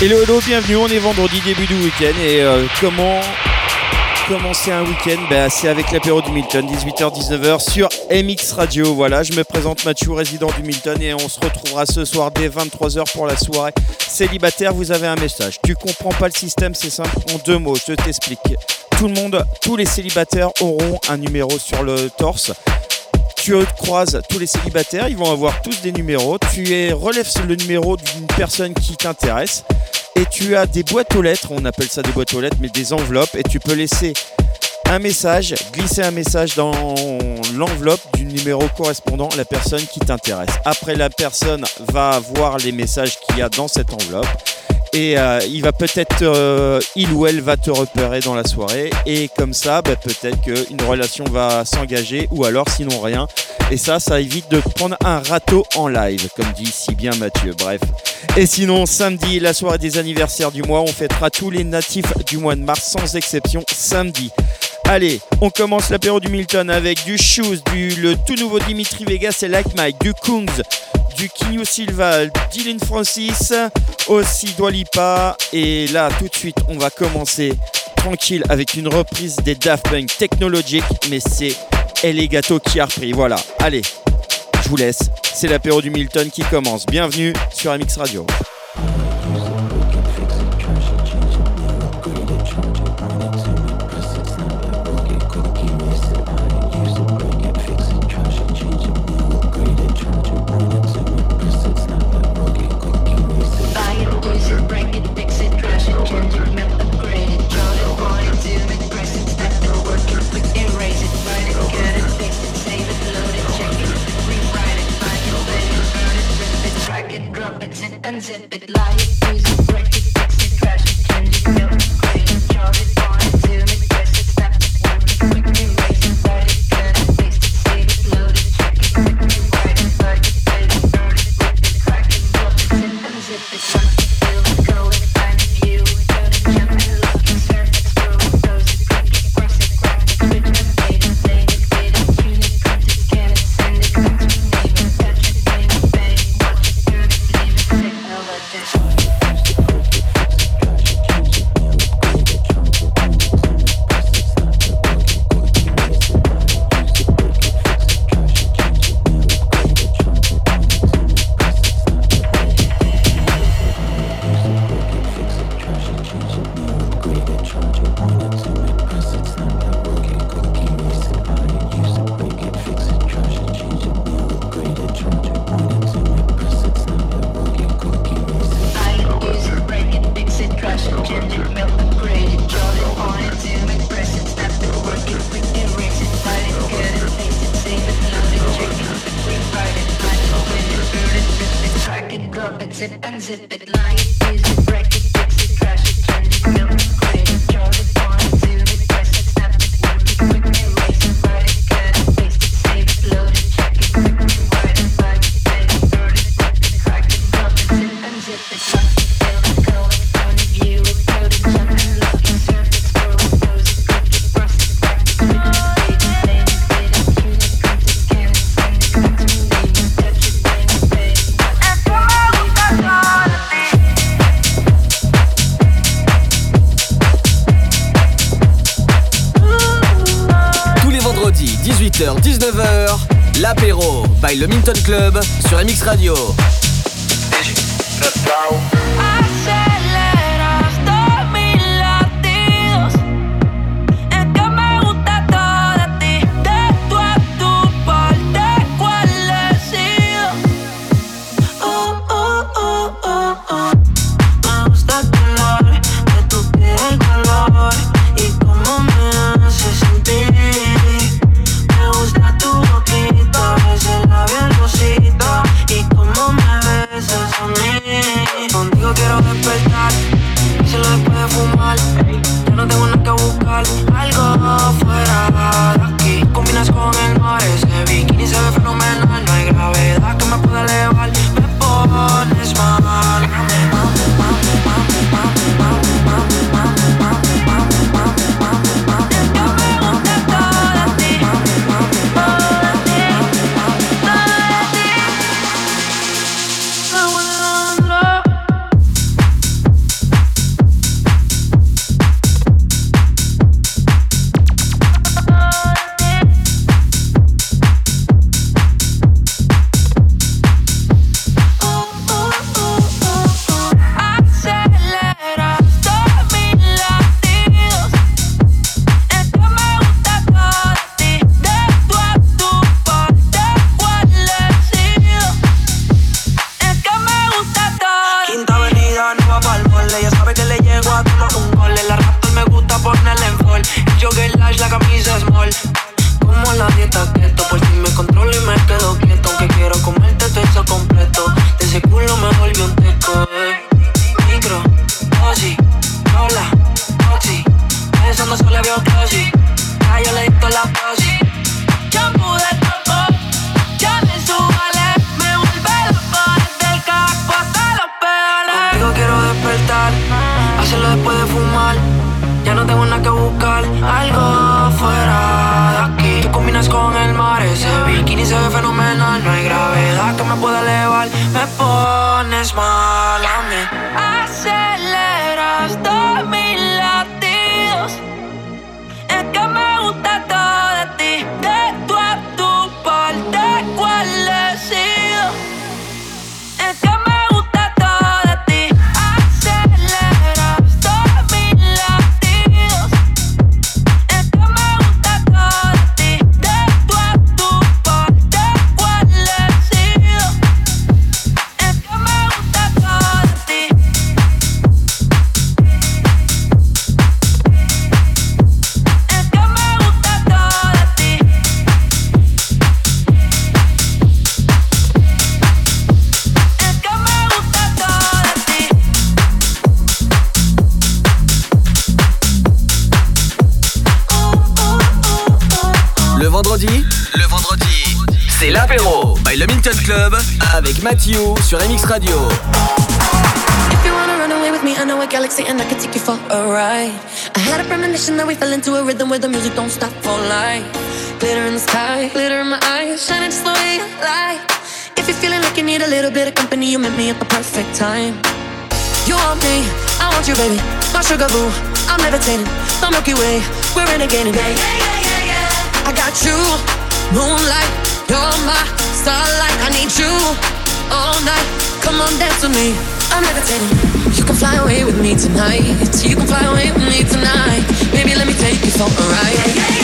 Hello, hello, bienvenue. On est vendredi, début du week-end. Et euh, comment commencer un week-end? Bah, C'est avec l'apéro du Milton, 18h-19h sur MX Radio. Voilà, je me présente Mathieu, résident du Milton, et on se retrouvera ce soir dès 23h pour la soirée célibataire. Vous avez un message. Tu comprends pas le système, c'est simple. En deux mots, je t'explique. Tout le monde, tous les célibataires auront un numéro sur le torse tu croises tous les célibataires, ils vont avoir tous des numéros. Tu es, relèves le numéro d'une personne qui t'intéresse et tu as des boîtes aux lettres, on appelle ça des boîtes aux lettres, mais des enveloppes, et tu peux laisser un message, glisser un message dans l'enveloppe du numéro correspondant à la personne qui t'intéresse. Après, la personne va voir les messages qu'il y a dans cette enveloppe et euh, il va peut-être, euh, il ou elle va te repérer dans la soirée et comme ça, bah, peut-être qu'une relation va s'engager ou alors sinon rien. Et ça, ça évite de prendre un râteau en live, comme dit si bien Mathieu. Bref. Et sinon, samedi, la soirée des anniversaires du mois, on fêtera tous les natifs du mois de mars sans exception samedi. Allez, on commence l'apéro du Milton avec du Shoes, du le tout nouveau Dimitri Vegas et Like Mike, du Kungs, du Kinyo Silva, Dylan Francis, aussi Dwalipa. Et là, tout de suite, on va commencer tranquille avec une reprise des Daft Punk technologiques, mais c'est Elegato qui a repris. Voilà, allez, je vous laisse. C'est l'apéro du Milton qui commence. Bienvenue sur MX Radio. Club sur MX Radio. Mathieu sur MX Radio. If you wanna run away with me, I know a galaxy and I can take you for a ride. I had a premonition that we fell into a rhythm where the music don't stop for life. Glitter in the sky, glitter in my eyes, shining just the way you like. If you're feeling like you need a little bit of company, you met me at the perfect time. You want me, I want you, baby. My sugar boo, I'm levitating. The Milky Way, we're yeah, yeah, yeah, yeah. I got you, moonlight, you're my starlight. I need you all night. Come on, dance with me. I'm levitating. You can fly away with me tonight. You can fly away with me tonight. Baby, let me take you for a ride.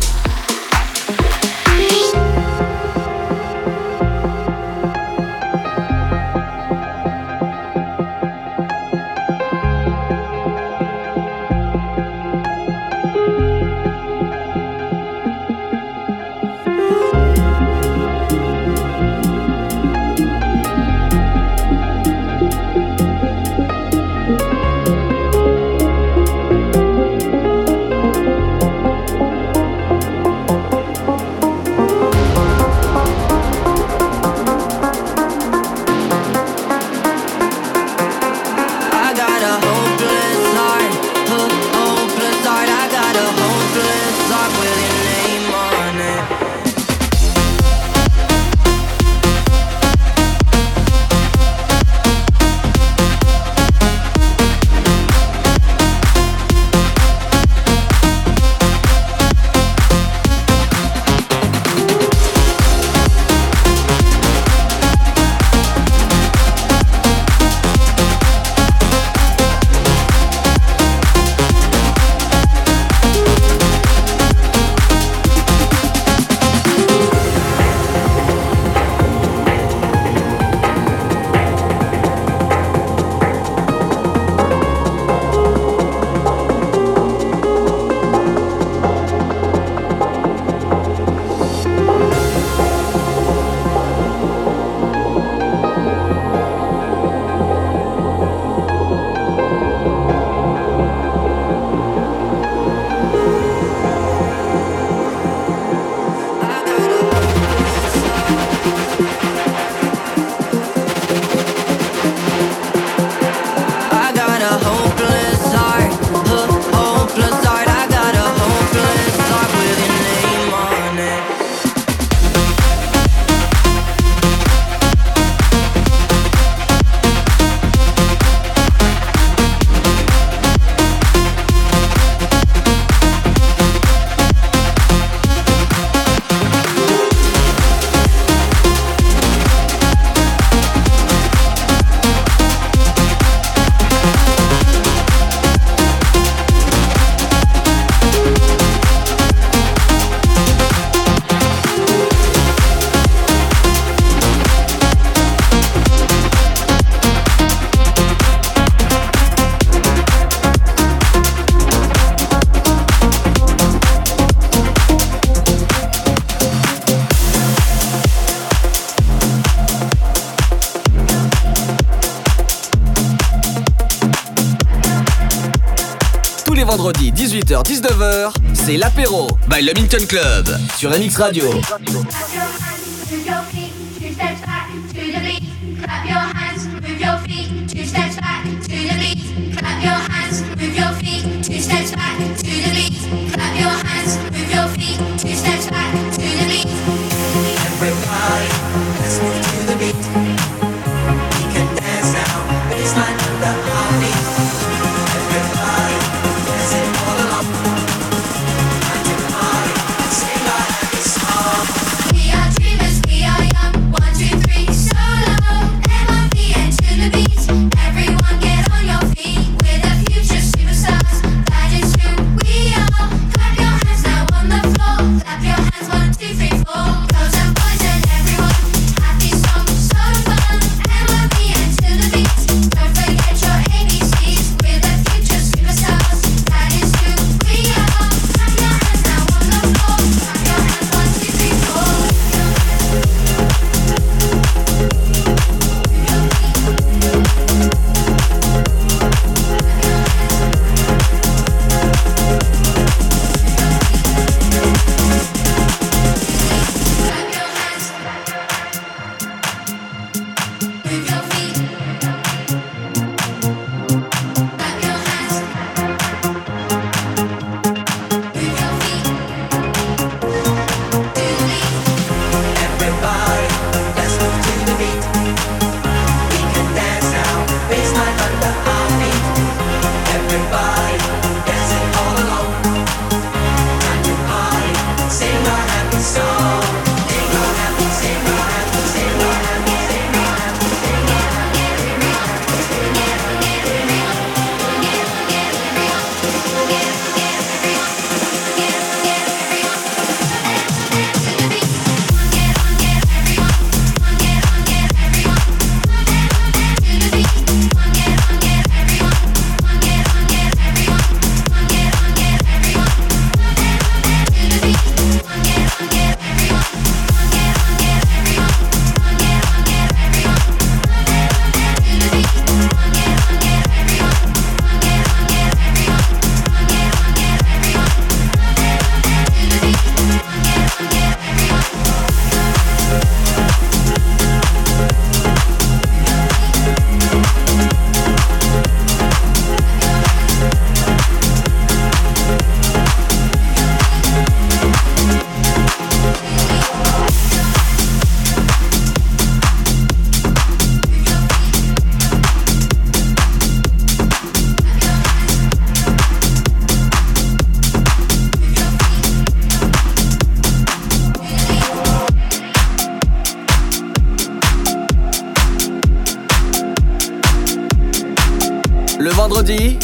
c'est l'apéro by Le Minton Club sur MX Radio.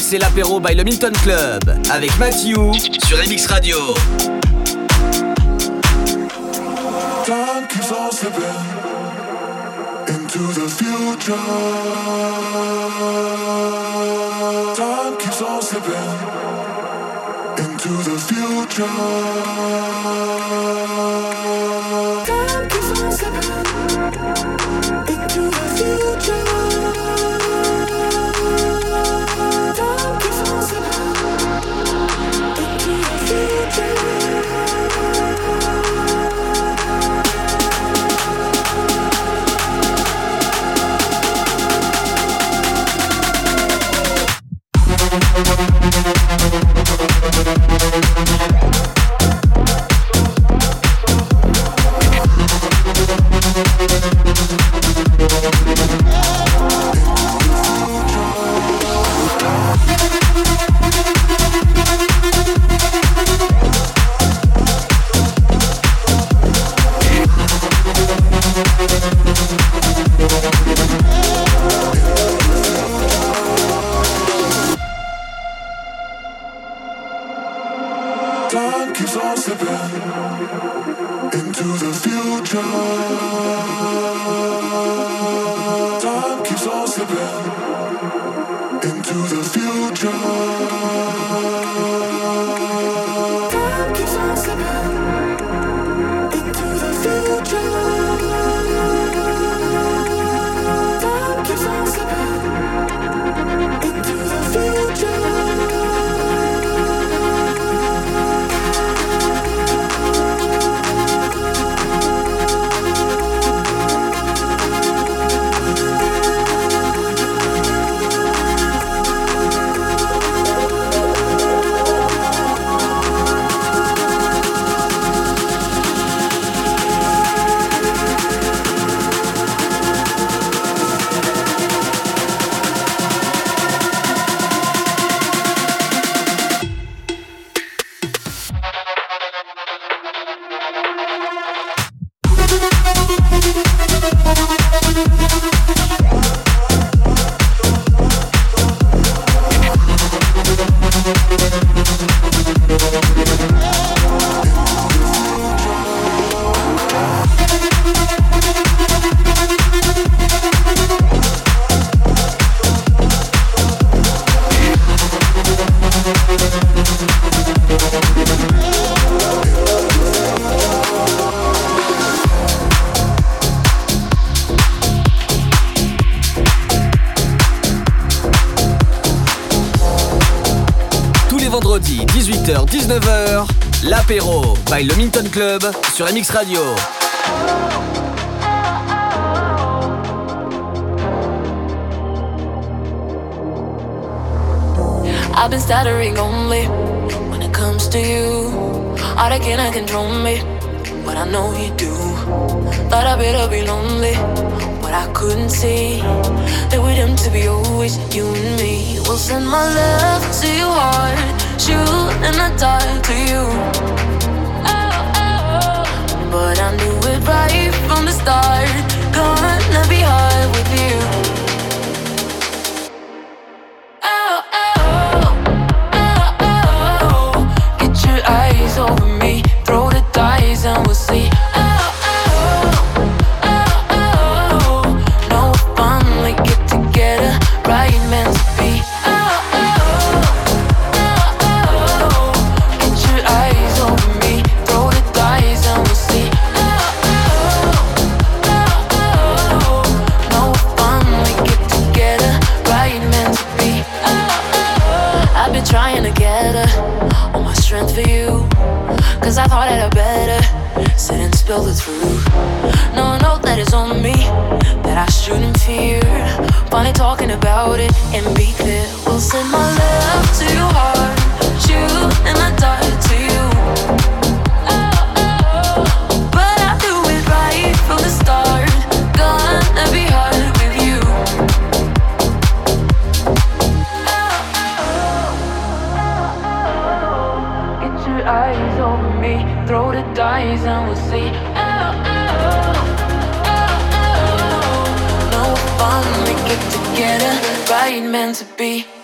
C'est l'apéro by le Milton Club avec Matthew sur MX Radio. By le Minton Club sur MX Radio. I've been stuttering only when it comes to you. All that cannot control me, but I know you do. Thought I'd better be lonely, but I couldn't see that we're to be always you and me. We'll send my love to your heart, shoot and I die to you. But I knew it right from the start. Gonna be hard with you. To be.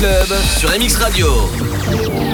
Sur MX Radio.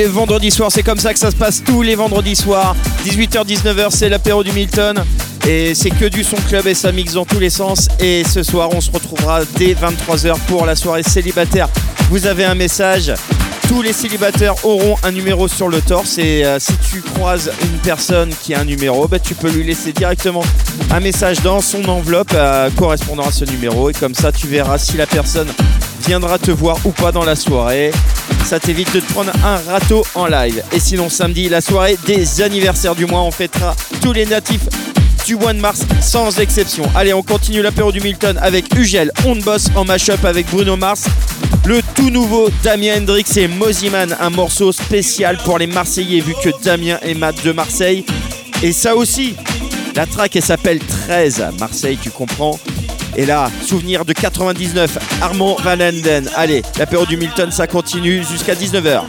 Les vendredis soirs, c'est comme ça que ça se passe tous les vendredis soirs. 18h-19h, c'est l'apéro du Milton. Et c'est que du son club et ça mixe dans tous les sens. Et ce soir, on se retrouvera dès 23h pour la soirée célibataire. Vous avez un message. Tous les célibataires auront un numéro sur le torse et euh, si tu croises une personne qui a un numéro, bah, tu peux lui laisser directement un message dans son enveloppe euh, correspondant à ce numéro et comme ça tu verras si la personne viendra te voir ou pas dans la soirée. Ça t'évite de te prendre un râteau en live. Et sinon samedi, la soirée des anniversaires du mois, on fêtera tous les natifs du mois de mars sans exception. Allez, on continue l'apéro du Milton avec Ugel, On Boss en mashup avec Bruno Mars. Le tout nouveau Damien Hendrix et Moziman, un morceau spécial pour les Marseillais vu que Damien est mat de Marseille. Et ça aussi, la track elle s'appelle 13 Marseille, tu comprends et là, souvenir de 99, Armand Van. Allez, l'apéro du Milton, ça continue jusqu'à 19h.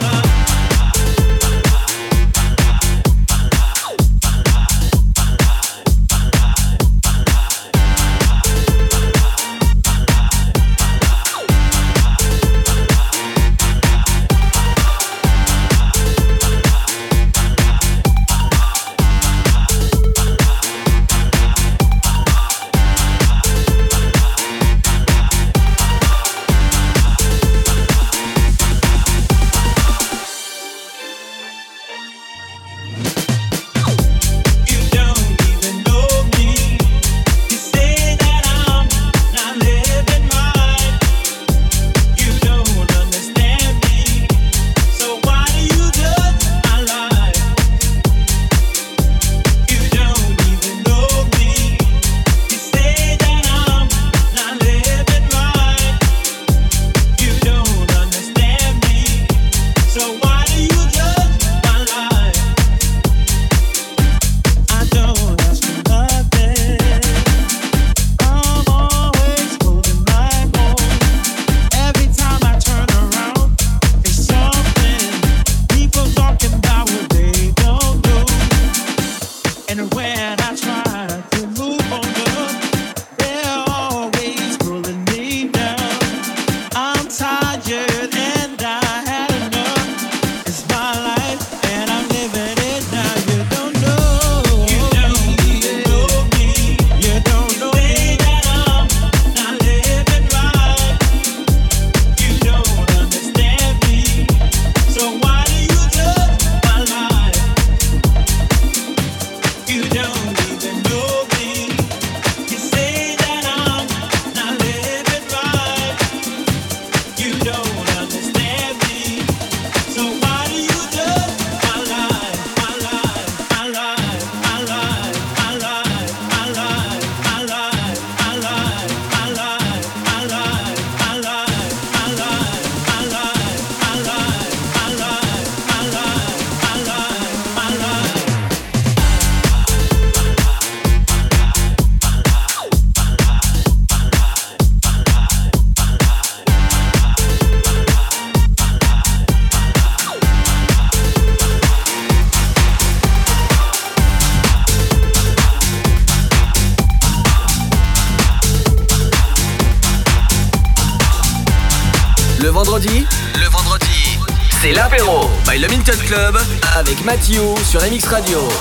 Sur MX Radio.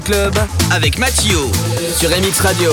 Club avec Mathieu sur MX Radio.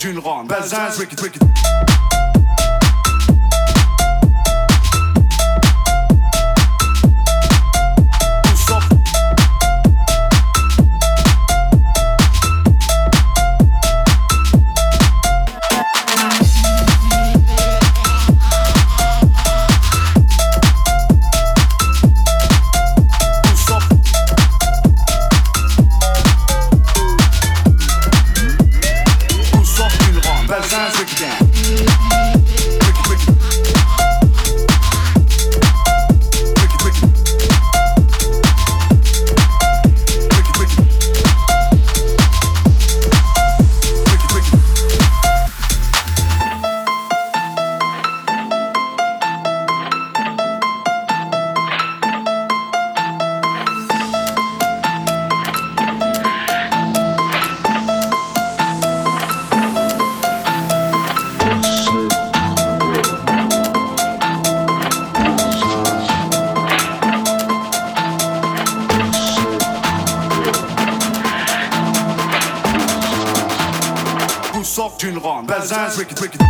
D'une ronde. Bazin, Break it, break it.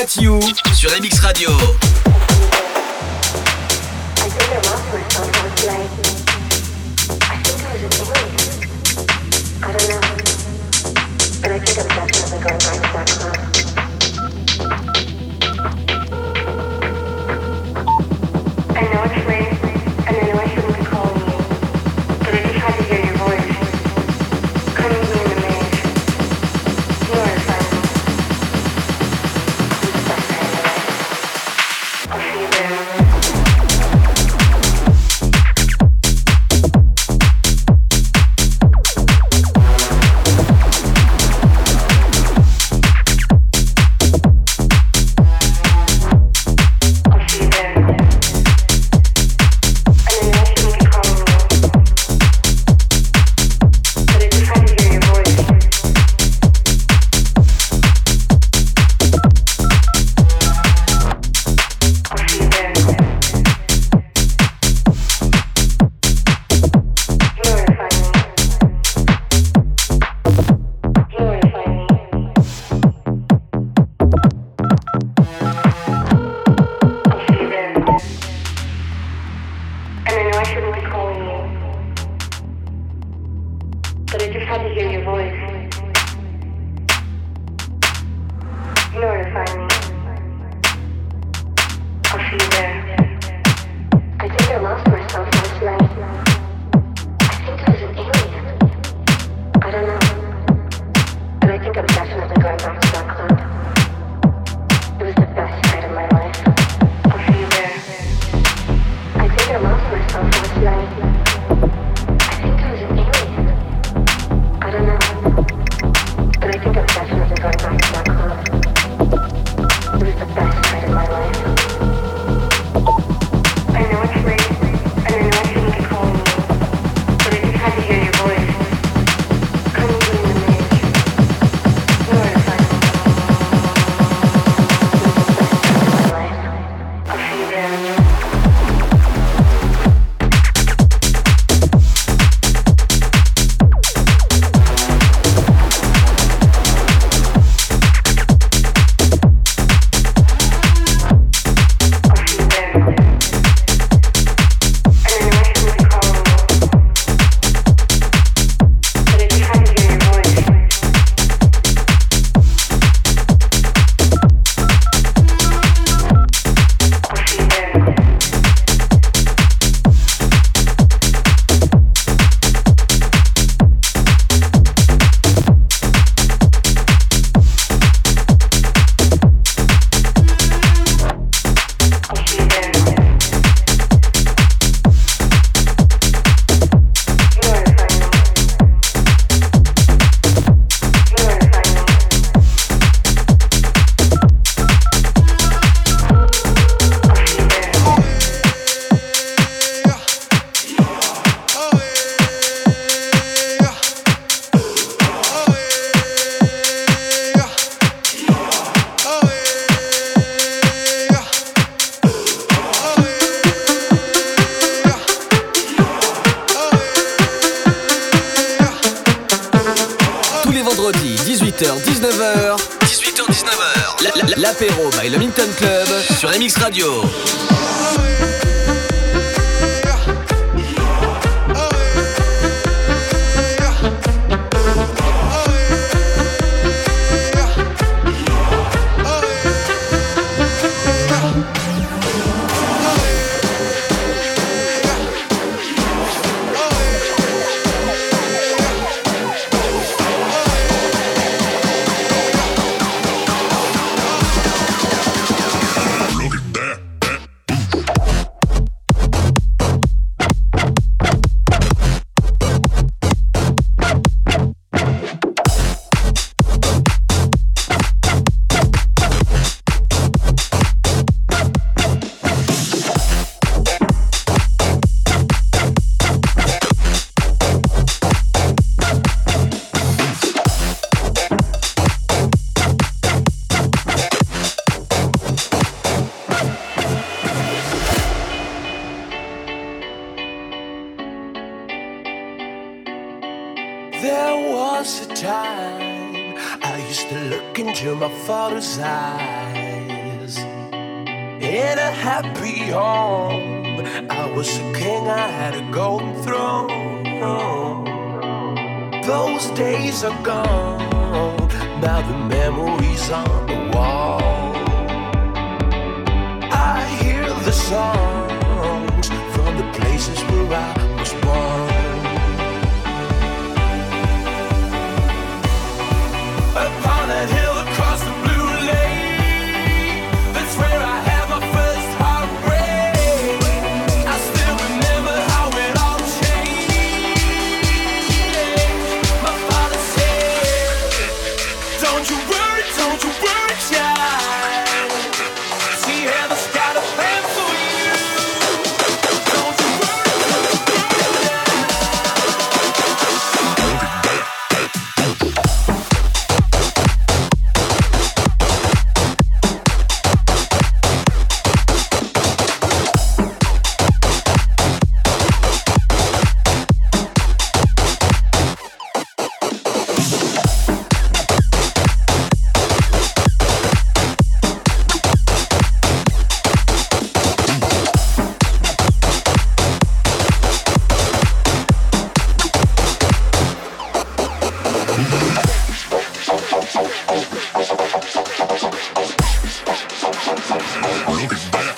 Avec Mathieu Bye.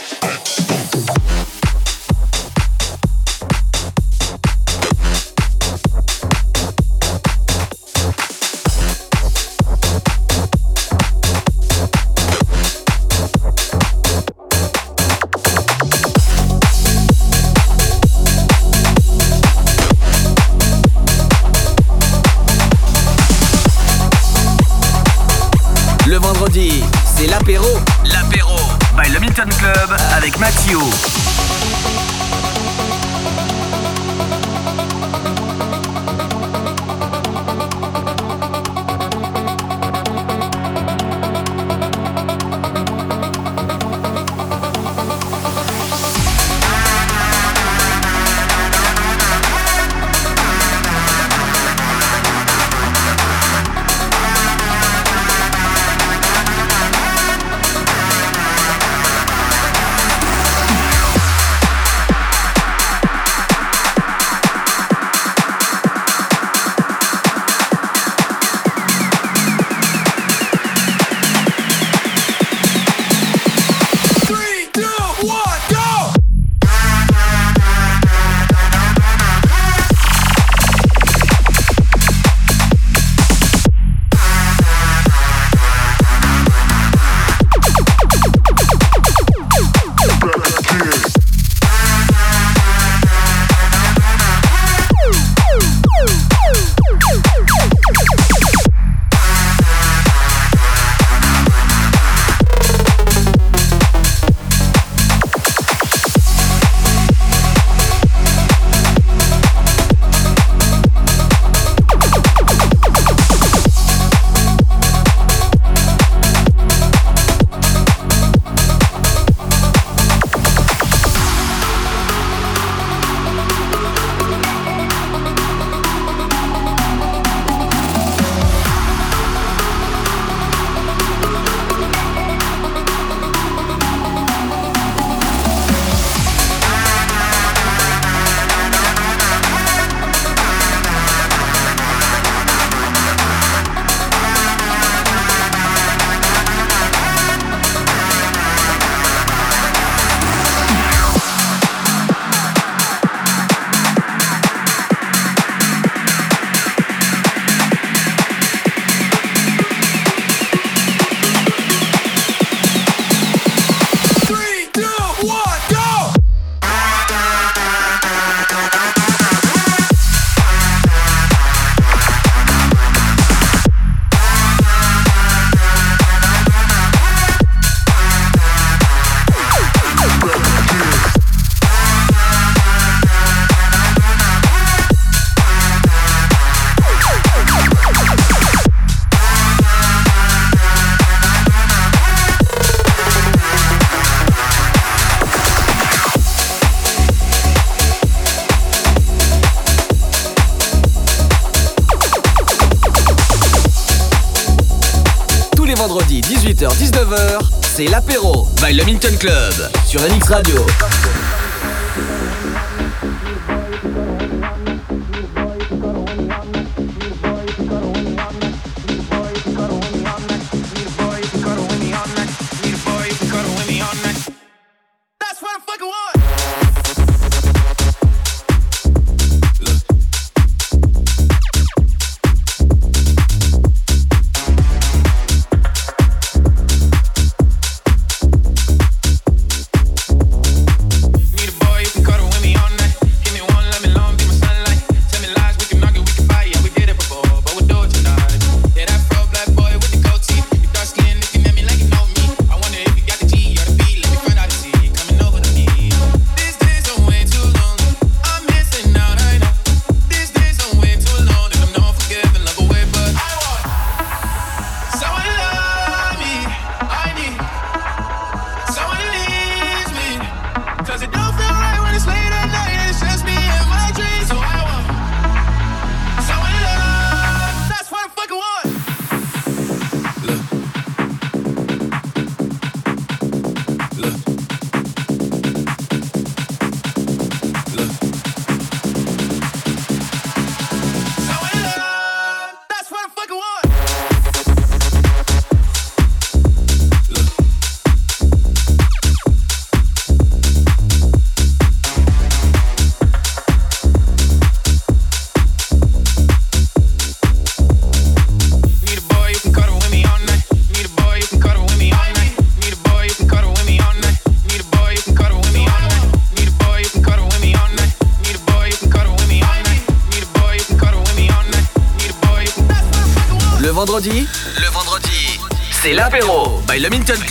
Club sur NX Radio.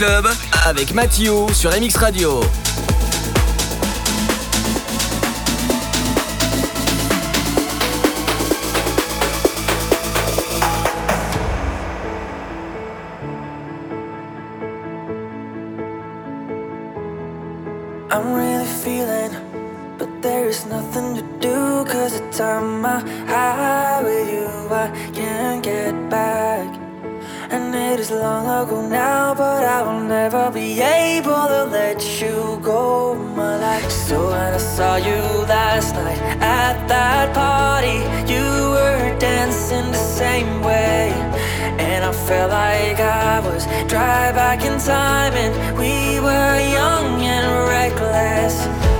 Club avec Mathieu sur MX Radio. I'm really feeling, but there is nothing to do. Cause the time I with you, I. Is long ago now, but I will never be able to let you go. My life. So when I saw you last night at that party, you were dancing the same way. And I felt like I was drive back in time, and we were young and reckless.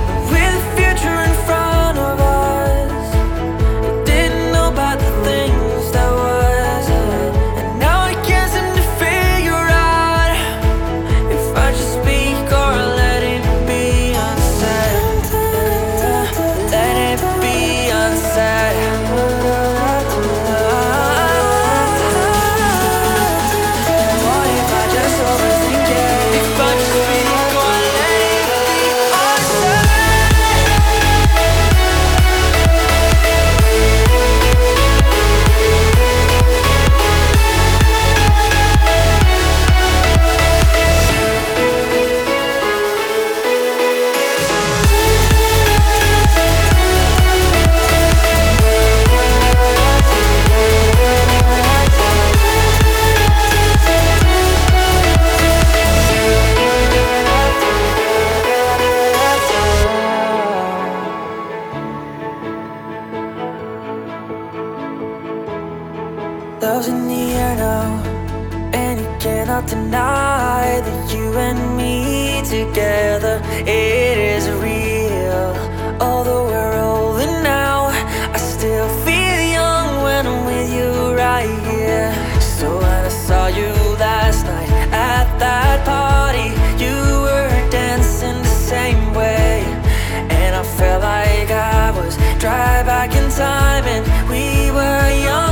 Back in time, and we were young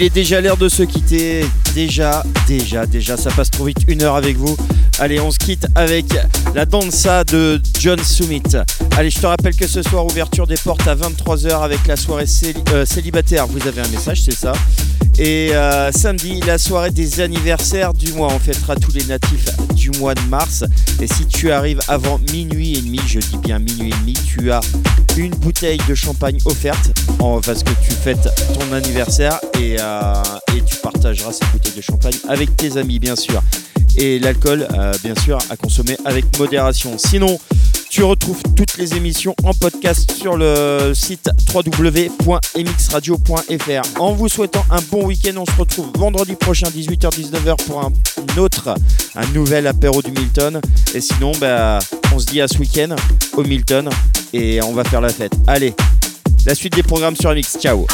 Il est déjà l'heure de se quitter. Déjà, déjà, déjà, ça passe trop vite. Une heure avec vous. Allez, on se quitte avec la dansa de John Summit. Allez, je te rappelle que ce soir, ouverture des portes à 23h avec la soirée euh, célibataire. Vous avez un message, c'est ça? Et euh, samedi, la soirée des anniversaires du mois. On fêtera tous les natifs mois de mars. Et si tu arrives avant minuit et demi, je dis bien minuit et demi, tu as une bouteille de champagne offerte parce que tu fêtes ton anniversaire et, euh, tu partageras cette bouteille de champagne avec tes amis, bien sûr. Et l'alcool, euh, bien sûr, à consommer avec modération. Sinon, tu retrouves toutes les émissions en podcast sur le site www.mxradio.fr. En vous souhaitant un bon week-end, on se retrouve vendredi prochain 18h-19h pour un autre, un nouvel apéro du Milton. Et sinon, bah, on se dit à ce week-end au Milton et on va faire la fête. Allez, la suite des programmes sur MX. Ciao.